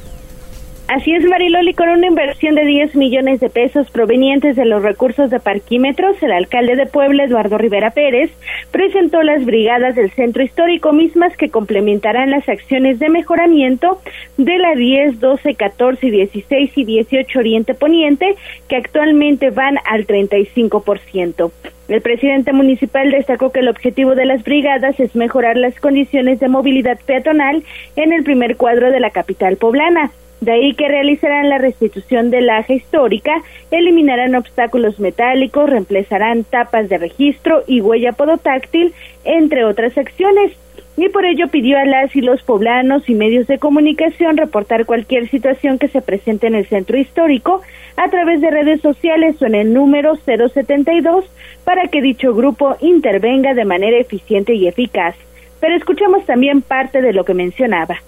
Así es, Mariloli, con una inversión de 10 millones de pesos provenientes de los recursos de parquímetros, el alcalde de Puebla, Eduardo Rivera Pérez, presentó las brigadas del centro histórico mismas que complementarán las acciones de mejoramiento de la 10, 12, 14, 16 y 18 Oriente Poniente, que actualmente van al 35%. El presidente municipal destacó que el objetivo de las brigadas es mejorar las condiciones de movilidad peatonal en el primer cuadro de la capital poblana. De ahí que realizarán la restitución del laja histórica, eliminarán obstáculos metálicos, reemplazarán tapas de registro y huella podotáctil, entre otras acciones. Y por ello pidió a las y los poblanos y medios de comunicación reportar cualquier situación que se presente en el centro histórico a través de redes sociales o en el número 072 para que dicho grupo intervenga de manera eficiente y eficaz. Pero escuchemos también parte de lo que mencionaba.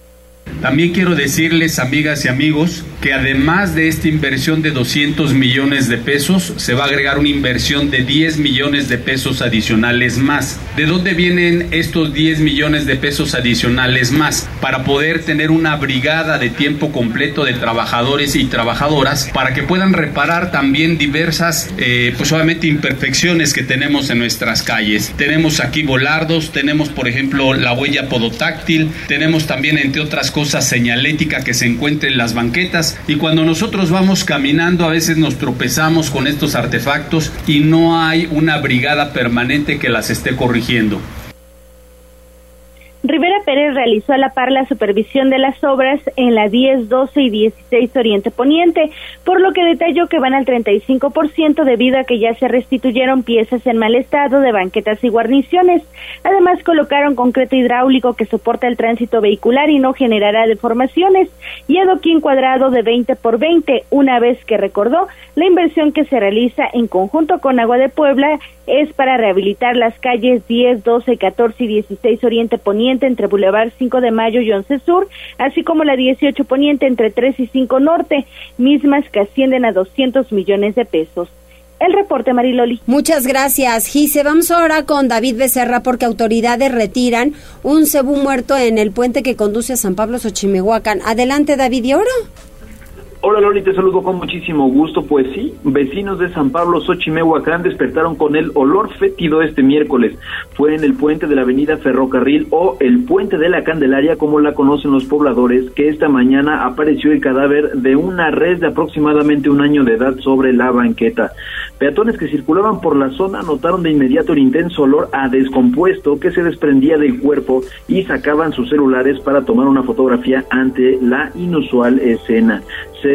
También quiero decirles, amigas y amigos, que además de esta inversión de 200 millones de pesos, se va a agregar una inversión de 10 millones de pesos adicionales más. ¿De dónde vienen estos 10 millones de pesos adicionales más? Para poder tener una brigada de tiempo completo de trabajadores y trabajadoras para que puedan reparar también diversas, eh, pues obviamente imperfecciones que tenemos en nuestras calles. Tenemos aquí volardos, tenemos por ejemplo la huella podotáctil, tenemos también entre otras cosas señalética que se encuentra en las banquetas y cuando nosotros vamos caminando a veces nos tropezamos con estos artefactos y no hay una brigada permanente que las esté corrigiendo. Pérez realizó a la par la supervisión de las obras en la 10, 12 y 16 Oriente Poniente, por lo que detalló que van al 35% debido a que ya se restituyeron piezas en mal estado de banquetas y guarniciones. Además, colocaron concreto hidráulico que soporta el tránsito vehicular y no generará deformaciones, y adoquín cuadrado de 20 por 20, una vez que recordó la inversión que se realiza en conjunto con Agua de Puebla es para rehabilitar las calles 10, 12, 14 y 16 Oriente Poniente entre Boulevard 5 de Mayo y 11 Sur, así como la 18 Poniente entre 3 y 5 Norte, mismas que ascienden a 200 millones de pesos. El reporte, Mariloli. Muchas gracias, Gise. Vamos ahora con David Becerra porque autoridades retiran un cebú muerto en el puente que conduce a San Pablo Xochimehuacán. Adelante, David, ¿y ahora? Hola Loli, te saludo con muchísimo gusto. Pues sí, vecinos de San Pablo Xochimehuacán despertaron con el olor fétido este miércoles. Fue en el puente de la avenida Ferrocarril o el puente de la Candelaria, como la conocen los pobladores, que esta mañana apareció el cadáver de una res de aproximadamente un año de edad sobre la banqueta. Peatones que circulaban por la zona notaron de inmediato el intenso olor a descompuesto que se desprendía del cuerpo y sacaban sus celulares para tomar una fotografía ante la inusual escena.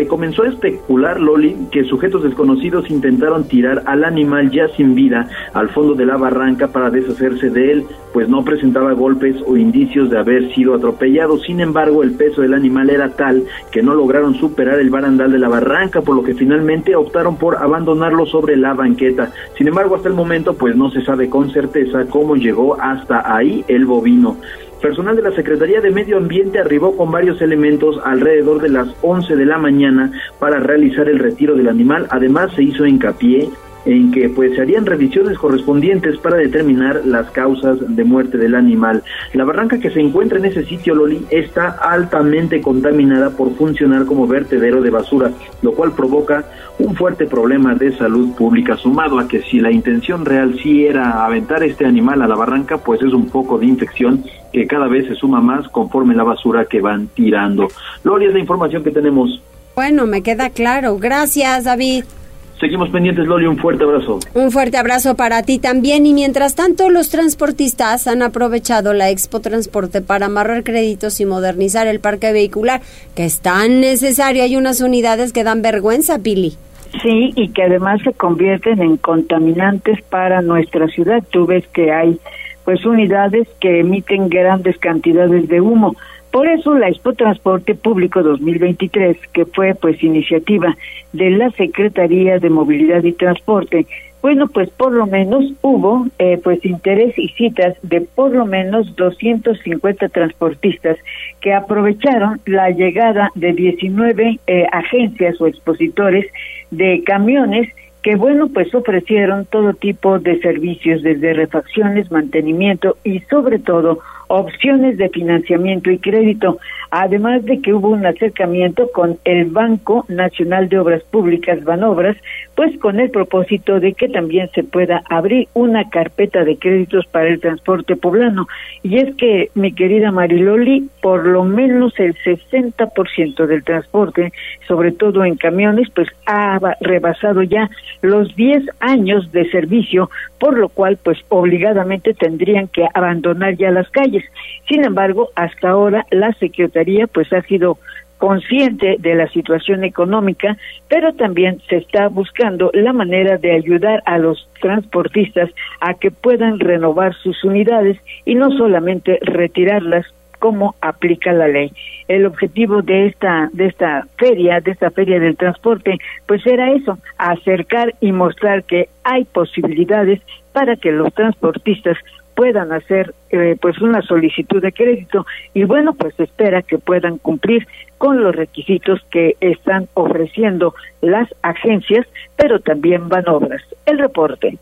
Comenzó a especular, Loli, que sujetos desconocidos intentaron tirar al animal ya sin vida al fondo de la barranca para deshacerse de él, pues no presentaba golpes o indicios de haber sido atropellado. Sin embargo, el peso del animal era tal que no lograron superar el barandal de la barranca, por lo que finalmente optaron por abandonarlo sobre la banqueta. Sin embargo, hasta el momento, pues no se sabe con certeza cómo llegó hasta ahí el bovino. Personal de la Secretaría de Medio Ambiente arribó con varios elementos alrededor de las 11 de la mañana para realizar el retiro del animal. Además, se hizo hincapié en que pues se harían revisiones correspondientes para determinar las causas de muerte del animal. La barranca que se encuentra en ese sitio Loli está altamente contaminada por funcionar como vertedero de basura, lo cual provoca un fuerte problema de salud pública sumado a que si la intención real sí era aventar este animal a la barranca, pues es un poco de infección que cada vez se suma más conforme la basura que van tirando. Loli es la información que tenemos. Bueno, me queda claro. Gracias, David. Seguimos pendientes, Loli, un fuerte abrazo. Un fuerte abrazo para ti también. Y mientras tanto, los transportistas han aprovechado la Expo Transporte para amarrar créditos y modernizar el parque vehicular, que es tan necesario. Hay unas unidades que dan vergüenza, Pili. Sí, y que además se convierten en contaminantes para nuestra ciudad. Tú ves que hay pues unidades que emiten grandes cantidades de humo. Por eso la Expo Transporte Público 2023, que fue pues iniciativa de la Secretaría de Movilidad y Transporte, bueno, pues por lo menos hubo eh, pues interés y citas de por lo menos 250 transportistas que aprovecharon la llegada de 19 eh, agencias o expositores de camiones que bueno, pues ofrecieron todo tipo de servicios desde refacciones, mantenimiento y sobre todo opciones de financiamiento y crédito, además de que hubo un acercamiento con el Banco Nacional de Obras Públicas, Banobras, pues con el propósito de que también se pueda abrir una carpeta de créditos para el transporte poblano. Y es que, mi querida Mariloli, por lo menos el 60% del transporte, sobre todo en camiones, pues ha rebasado ya los 10 años de servicio, por lo cual, pues obligadamente tendrían que abandonar ya las calles. Sin embargo, hasta ahora la Secretaría pues ha sido consciente de la situación económica, pero también se está buscando la manera de ayudar a los transportistas a que puedan renovar sus unidades y no solamente retirarlas como aplica la ley. El objetivo de esta de esta feria, de esta feria del transporte, pues era eso, acercar y mostrar que hay posibilidades para que los transportistas puedan hacer eh, pues una solicitud de crédito y bueno pues espera que puedan cumplir con los requisitos que están ofreciendo las agencias pero también van obras. El reporte.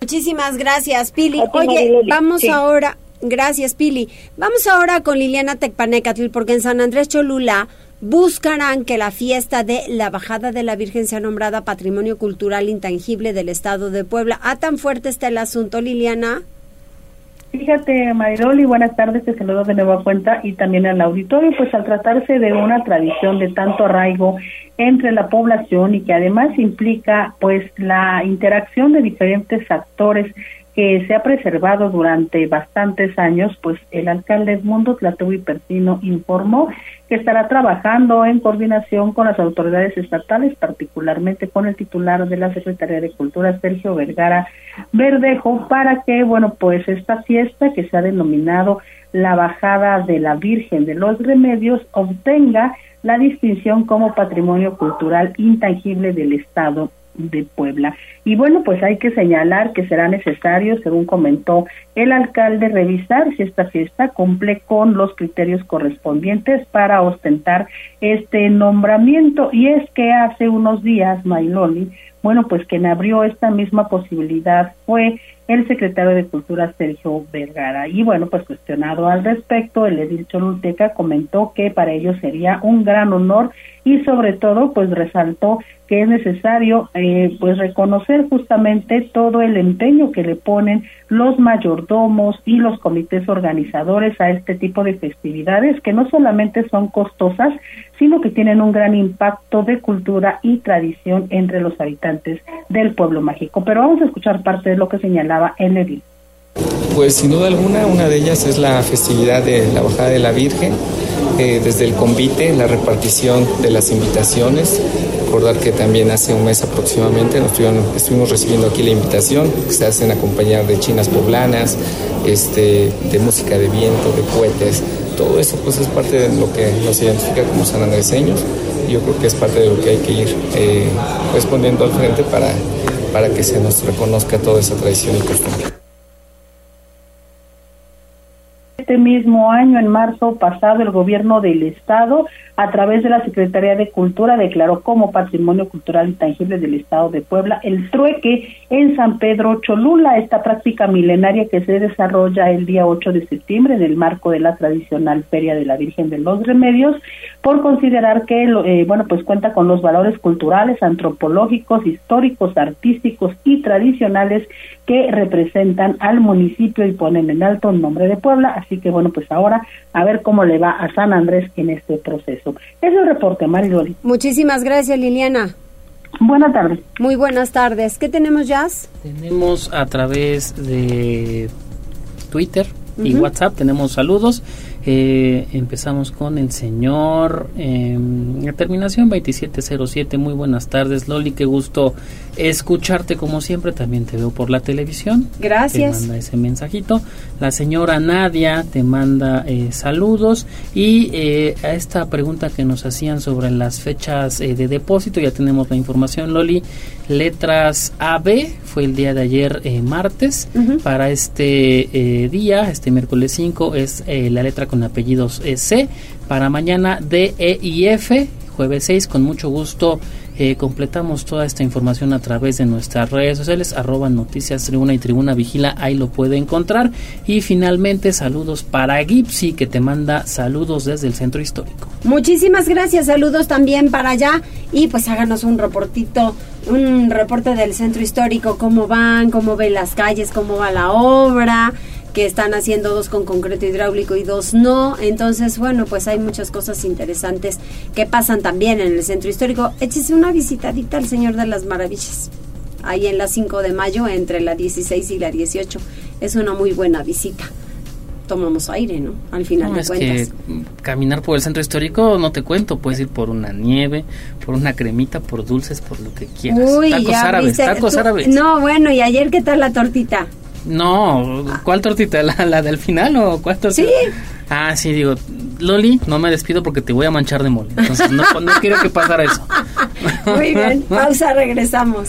Muchísimas gracias Pili. Oye vamos ahora gracias Pili. Vamos ahora con Liliana Tecpanecatl porque en San Andrés Cholula buscarán que la fiesta de la Bajada de la Virgen sea nombrada Patrimonio Cultural Intangible del Estado de Puebla. ¿A tan fuerte está el asunto, Liliana? Fíjate, Mayroli, buenas tardes, te saludo de nueva cuenta y también al auditorio, pues al tratarse de una tradición de tanto arraigo entre la población y que además implica pues la interacción de diferentes actores que se ha preservado durante bastantes años, pues el alcalde Edmundo Tlatubi Persino informó que estará trabajando en coordinación con las autoridades estatales, particularmente con el titular de la Secretaría de Cultura, Sergio Vergara Verdejo, para que, bueno, pues esta fiesta que se ha denominado la Bajada de la Virgen de los Remedios obtenga la distinción como patrimonio cultural intangible del Estado de Puebla. Y bueno, pues hay que señalar que será necesario, según comentó el alcalde, revisar si esta fiesta cumple con los criterios correspondientes para ostentar este nombramiento. Y es que hace unos días, Mailoli, bueno, pues quien abrió esta misma posibilidad fue el secretario de Cultura Sergio Vergara. Y bueno, pues cuestionado al respecto, el edil Cholulteca comentó que para ellos sería un gran honor y sobre todo pues resaltó que es necesario eh, pues reconocer justamente todo el empeño que le ponen los mayordomos y los comités organizadores a este tipo de festividades que no solamente son costosas sino que tienen un gran impacto de cultura y tradición entre los habitantes del pueblo mágico. Pero vamos a escuchar parte de lo que señalaba el pues sin duda alguna una de ellas es la festividad de la bajada de la Virgen eh, desde el convite, la repartición de las invitaciones. Recordar que también hace un mes aproximadamente nos estuvimos recibiendo aquí la invitación, que se hacen acompañar de chinas poblanas, este, de música de viento, de cohetes. Todo eso pues es parte de lo que nos identifica como sanandreseños y yo creo que es parte de lo que hay que ir eh, respondiendo al frente para, para que se nos reconozca toda esa tradición y costumbre. Este mismo año, en marzo pasado, el gobierno del estado, a través de la Secretaría de Cultura, declaró como Patrimonio Cultural Intangible del Estado de Puebla el trueque en San Pedro Cholula, esta práctica milenaria que se desarrolla el día 8 de septiembre en el marco de la tradicional Feria de la Virgen de los Remedios, por considerar que, eh, bueno, pues cuenta con los valores culturales, antropológicos, históricos, artísticos y tradicionales que representan al municipio y ponen en alto el nombre de Puebla. Así que bueno, pues ahora a ver cómo le va a San Andrés en este proceso. Es el reporte, Mariloli. Muchísimas gracias, Liliana. Buenas tardes. Muy buenas tardes. ¿Qué tenemos, Jazz? Tenemos a través de Twitter y WhatsApp, tenemos saludos. Eh, empezamos con el señor, eh, terminación 2707. Muy buenas tardes, Loli. Qué gusto escucharte como siempre. También te veo por la televisión. Gracias. Te manda ese mensajito. La señora Nadia te manda eh, saludos. Y eh, a esta pregunta que nos hacían sobre las fechas eh, de depósito, ya tenemos la información, Loli. Letras AB fue el día de ayer, eh, martes. Para este eh, día, este miércoles 5, es eh, la letra con apellidos eh, C. Para mañana, D, E y F, jueves 6. Con mucho gusto eh, completamos toda esta información a través de nuestras redes sociales, arroba noticias tribuna y tribuna vigila, ahí lo puede encontrar. Y finalmente, saludos para Gipsy, que te manda saludos desde el centro histórico. Muchísimas gracias, saludos también para allá y pues háganos un reportito, un reporte del centro histórico, cómo van, cómo ven las calles, cómo va la obra, que están haciendo dos con concreto hidráulico y dos no. Entonces, bueno, pues hay muchas cosas interesantes que pasan también en el centro histórico. Échese una visitadita al Señor de las Maravillas, ahí en la 5 de mayo, entre la 16 y la 18. Es una muy buena visita. Tomamos aire, ¿no? Al final No, de es cuentas. que caminar por el centro histórico no te cuento, puedes ir por una nieve, por una cremita, por dulces, por lo que quieras. Uy, tacos ya árabes, viste, tacos tú- árabes. No, bueno, ¿y ayer qué tal la tortita? No, ¿cuál tortita? ¿La, la del final o cuál tortita? Sí. Ah, sí, digo, Loli, no me despido porque te voy a manchar de mole. Entonces, no, no quiero que pasara eso. Muy bien, pausa, regresamos.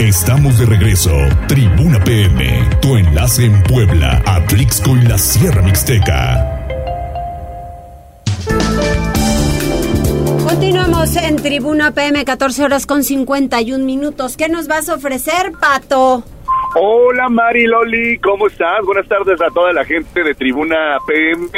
Estamos de regreso. Tribuna PM, tu enlace en Puebla, Atlixco y la Sierra Mixteca. Continuamos en Tribuna PM, 14 horas con 51 minutos. ¿Qué nos vas a ofrecer, Pato? Hola Mari Loli, ¿cómo estás? Buenas tardes a toda la gente de Tribuna PM.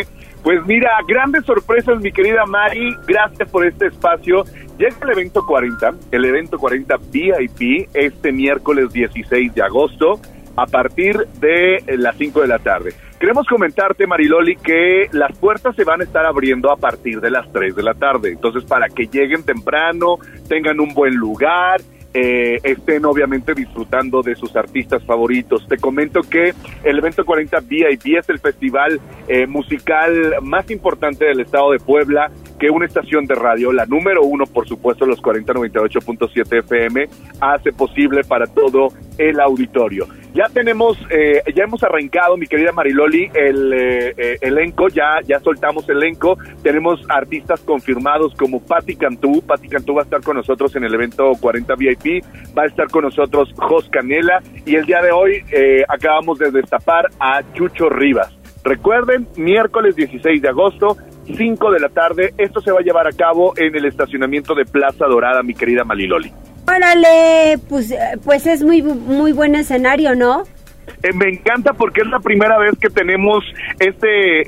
Pues mira, grandes sorpresas mi querida Mari, gracias por este espacio. Llega el evento 40, el evento 40 VIP este miércoles 16 de agosto a partir de las 5 de la tarde. Queremos comentarte, Mariloli, que las puertas se van a estar abriendo a partir de las 3 de la tarde. Entonces, para que lleguen temprano, tengan un buen lugar, eh, estén obviamente disfrutando de sus artistas favoritos. Te comento que el evento 40 VIP es el festival eh, musical más importante del estado de Puebla, que una estación de radio, la número uno, por supuesto, los 4098.7 FM, hace posible para todo el auditorio. Ya tenemos, eh, ya hemos arrancado, mi querida Mariloli, el eh, eh, elenco, ya, ya soltamos elenco, tenemos artistas confirmados como Patti Cantú, Patti Cantú va a estar con nosotros en el evento 40 VIP, va a estar con nosotros Jos Canela y el día de hoy eh, acabamos de destapar a Chucho Rivas. Recuerden, miércoles 16 de agosto, 5 de la tarde, esto se va a llevar a cabo en el estacionamiento de Plaza Dorada, mi querida Maliloli. Órale, pues, eh, pues es muy, muy buen escenario, ¿no? Eh, me encanta porque es la primera vez que tenemos este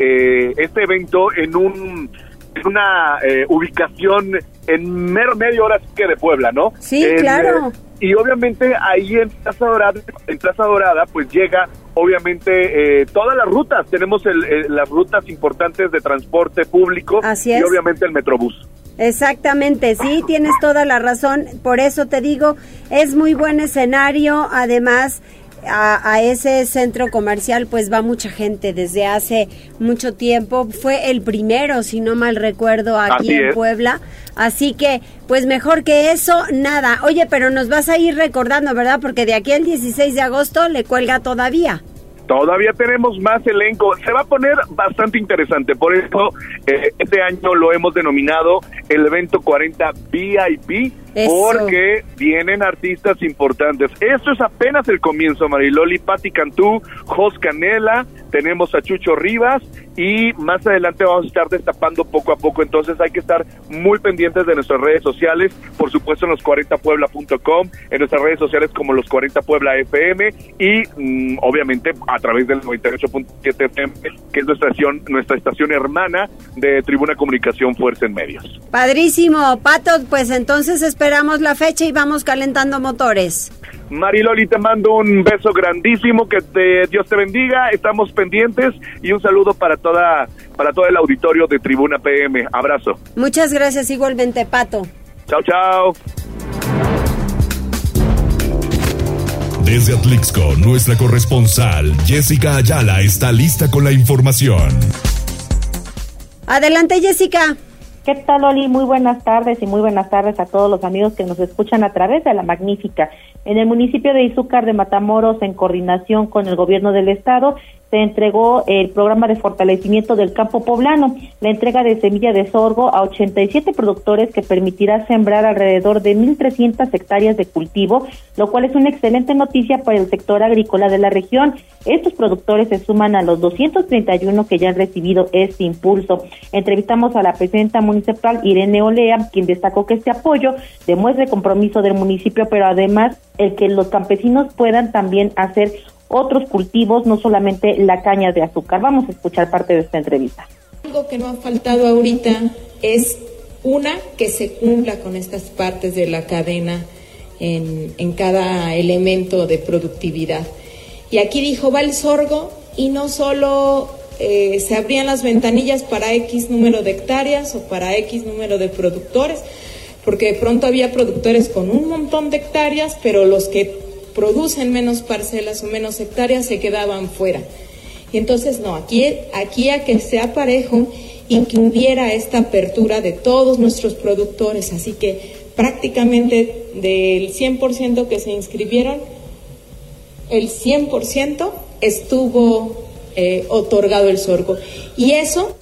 eh, este evento en un en una eh, ubicación en mero medio hora que de Puebla, ¿no? Sí, En, claro. eh, y obviamente ahí en Plaza Dorada, en Plaza Dorada, pues llega obviamente eh, todas las rutas. Tenemos el- eh, las rutas importantes de transporte público Así y es. obviamente el Metrobús. Exactamente, sí, tienes toda la razón. Por eso te digo, es muy buen escenario. Además, a, a ese centro comercial pues va mucha gente desde hace mucho tiempo. Fue el primero, si no mal recuerdo, aquí Así en es. Puebla. Así que, pues mejor que eso, nada. Oye, pero nos vas a ir recordando, ¿verdad? Porque de aquí al 16 de agosto le cuelga todavía. Todavía tenemos más elenco. Se va a poner bastante interesante. Por eso, eh, este año lo hemos denominado el evento 40 VIP. Porque vienen artistas importantes. Esto es apenas el comienzo, Mariloli, Patti Cantú, Jos Canela, tenemos a Chucho Rivas y más adelante vamos a estar destapando poco a poco, entonces hay que estar muy pendientes de nuestras redes sociales, por supuesto en los 40puebla.com, en nuestras redes sociales como los 40 Puebla FM y mm, obviamente a través del 98.7 FM, que es nuestra estación, nuestra estación hermana de Tribuna Comunicación Fuerza en Medios. Padrísimo, Pato, pues entonces esperamos la fecha y vamos calentando motores. Mariloli, te mando un beso grandísimo, que te, Dios te bendiga, estamos pendientes y un saludo para toda para todo el auditorio de Tribuna PM. Abrazo. Muchas gracias igualmente, Pato. Chao, chao. Desde Atlixco, nuestra corresponsal Jessica Ayala está lista con la información. Adelante, Jessica. ¿Qué tal, Oli? Muy buenas tardes y muy buenas tardes a todos los amigos que nos escuchan a través de la magnífica. En el municipio de Izúcar de Matamoros, en coordinación con el gobierno del estado, se entregó el programa de fortalecimiento del campo poblano, la entrega de semilla de sorgo a 87 productores que permitirá sembrar alrededor de 1.300 hectáreas de cultivo, lo cual es una excelente noticia para el sector agrícola de la región. Estos productores se suman a los 231 que ya han recibido este impulso. Entrevistamos a la presidenta municipal Irene Olea, quien destacó que este apoyo demuestra compromiso del municipio, pero además el que los campesinos puedan también hacer otros cultivos, no solamente la caña de azúcar. Vamos a escuchar parte de esta entrevista. Algo que no ha faltado ahorita es una que se cumpla con estas partes de la cadena en, en cada elemento de productividad. Y aquí dijo, va el sorgo y no solo eh, se abrían las ventanillas para X número de hectáreas o para X número de productores, porque de pronto había productores con un montón de hectáreas, pero los que producen menos parcelas o menos hectáreas se quedaban fuera. Y entonces no, aquí, aquí a que sea parejo y que esta apertura de todos nuestros productores. Así que prácticamente del 100% que se inscribieron, el 100% estuvo eh, otorgado el sorgo. Y eso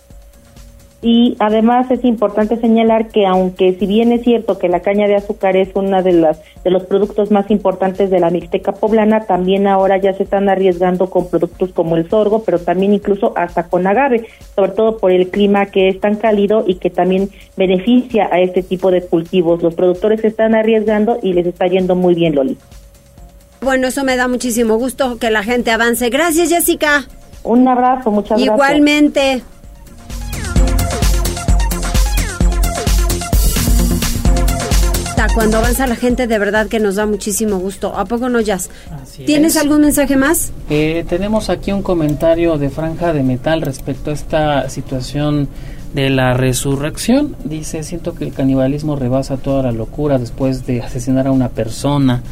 y además es importante señalar que aunque si bien es cierto que la caña de azúcar es una de las de los productos más importantes de la Mixteca poblana, también ahora ya se están arriesgando con productos como el sorgo, pero también incluso hasta con agave, sobre todo por el clima que es tan cálido y que también beneficia a este tipo de cultivos. Los productores se están arriesgando y les está yendo muy bien, Loli. Bueno, eso me da muchísimo gusto que la gente avance. Gracias, Jessica. Un abrazo, muchas gracias. Igualmente. Cuando avanza la gente, de verdad que nos da muchísimo gusto. ¿A poco no, Jazz? ¿Tienes algún mensaje más? Eh, tenemos aquí un comentario de Franja de Metal respecto a esta situación de la resurrección. Dice, siento que el canibalismo rebasa toda la locura después de asesinar a una persona.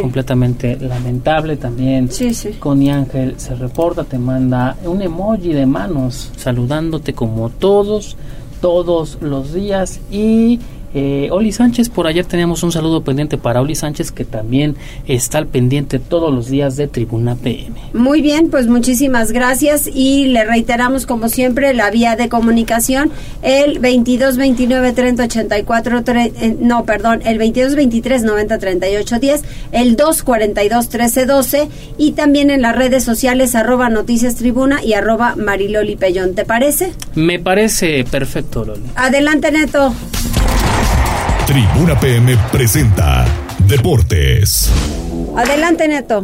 Completamente lamentable también. Sí, sí. Connie Ángel se reporta, te manda un emoji de manos saludándote como todos, todos los días y eh, Oli Sánchez, por ayer teníamos un saludo pendiente para Oli Sánchez que también está al pendiente todos los días de Tribuna PM. Muy bien, pues muchísimas gracias y le reiteramos como siempre la vía de comunicación el 22 29 30 84 no, perdón, el 22 23 90 38 10, el 2 42 13 12 y también en las redes sociales arroba noticias tribuna y arroba mariloli pellón, ¿te parece? Me parece perfecto, Loli. Adelante, Neto. Tribuna PM presenta Deportes. Adelante, Neto.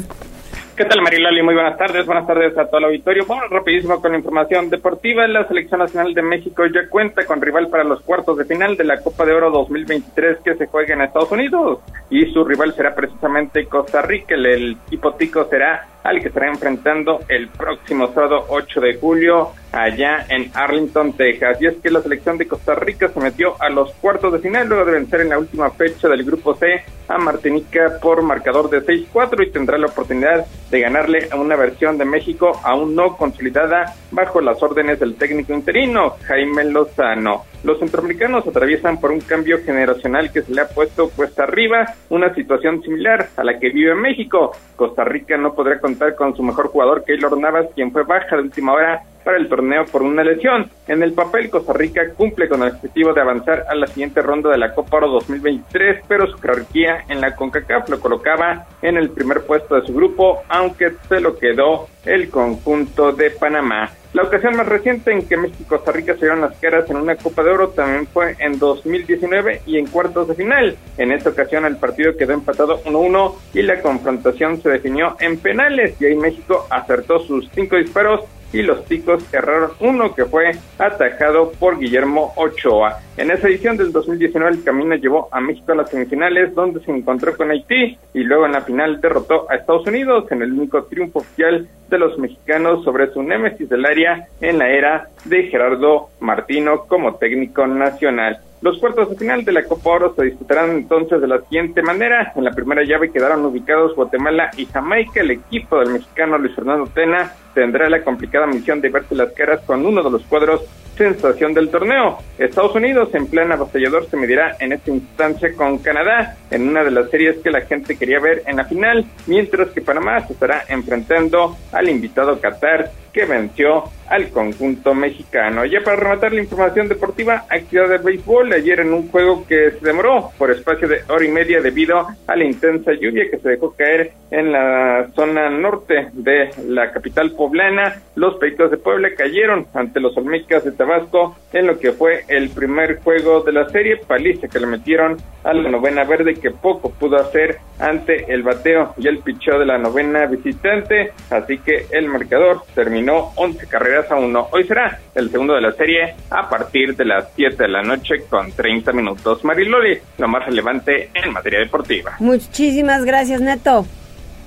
¿Qué tal, Marilali? Muy buenas tardes. Buenas tardes a todo el auditorio. Vamos rapidísimo con la información deportiva. La Selección Nacional de México ya cuenta con rival para los cuartos de final de la Copa de Oro 2023 que se juega en Estados Unidos. Y su rival será precisamente Costa Rica. El, equipo tico será al que estará enfrentando el próximo sábado 8 de julio allá en Arlington, Texas. Y es que la selección de Costa Rica se metió a los cuartos de final luego de vencer en la última fecha del grupo C a Martinica por marcador de 6-4 y tendrá la oportunidad de ganarle a una versión de México aún no consolidada bajo las órdenes del técnico interino Jaime Lozano. Los centroamericanos atraviesan por un cambio generacional que se le ha puesto cuesta arriba, una situación similar a la que vive México. Costa Rica no podrá contar con su mejor jugador, Keylor Navas, quien fue baja de última hora para el torneo por una lesión. En el papel, Costa Rica cumple con el objetivo de avanzar a la siguiente ronda de la Copa Oro 2023, pero su jerarquía en la CONCACAF lo colocaba en el primer puesto de su grupo, aunque se lo quedó el conjunto de Panamá. La ocasión más reciente en que México y Costa Rica se dieron las caras en una Copa de Oro también fue en 2019 y en cuartos de final. En esta ocasión el partido quedó empatado 1-1 y la confrontación se definió en penales y ahí México acertó sus cinco disparos y los ticos cerraron uno que fue atajado por Guillermo Ochoa. En esa edición del 2019 el camino llevó a México a las semifinales donde se encontró con Haití y luego en la final derrotó a Estados Unidos en el único triunfo oficial de los mexicanos sobre su némesis del área en la era de Gerardo Martino como técnico nacional. Los cuartos de final de la Copa Oro se disputarán entonces de la siguiente manera. En la primera llave quedaron ubicados Guatemala y Jamaica. El equipo del mexicano Luis Fernando Tena tendrá la complicada misión de verse las caras con uno de los cuadros sensación del torneo. Estados Unidos en plan avasallador se medirá en esta instancia con Canadá en una de las series que la gente quería ver en la final, mientras que Panamá se estará enfrentando al invitado Qatar que venció al conjunto mexicano. Ya para rematar la información deportiva, actividad de béisbol ayer en un juego que se demoró por espacio de hora y media debido a la intensa lluvia que se dejó caer en la zona norte de la capital poblana. Los Peitos de Puebla cayeron ante los Olmecas de Tabasco en lo que fue el primer juego de la serie, paliza que le metieron a la novena verde que poco pudo hacer ante el bateo y el picheo de la novena visitante, así que el marcador terminó no 11 carreras a 1. Hoy será el segundo de la serie a partir de las 7 de la noche con 30 minutos. Mariloli, lo más relevante en materia deportiva. Muchísimas gracias, Neto.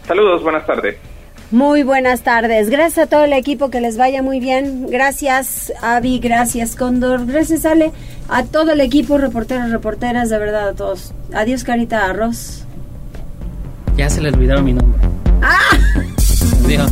Saludos, buenas tardes. Muy buenas tardes. Gracias a todo el equipo, que les vaya muy bien. Gracias, Avi, gracias, Cóndor. Gracias, Ale, a todo el equipo, reporteros, reporteras, de verdad, a todos. Adiós, Carita Arroz. Ya se le olvidaron mi nombre. ¡Ah! Adiós.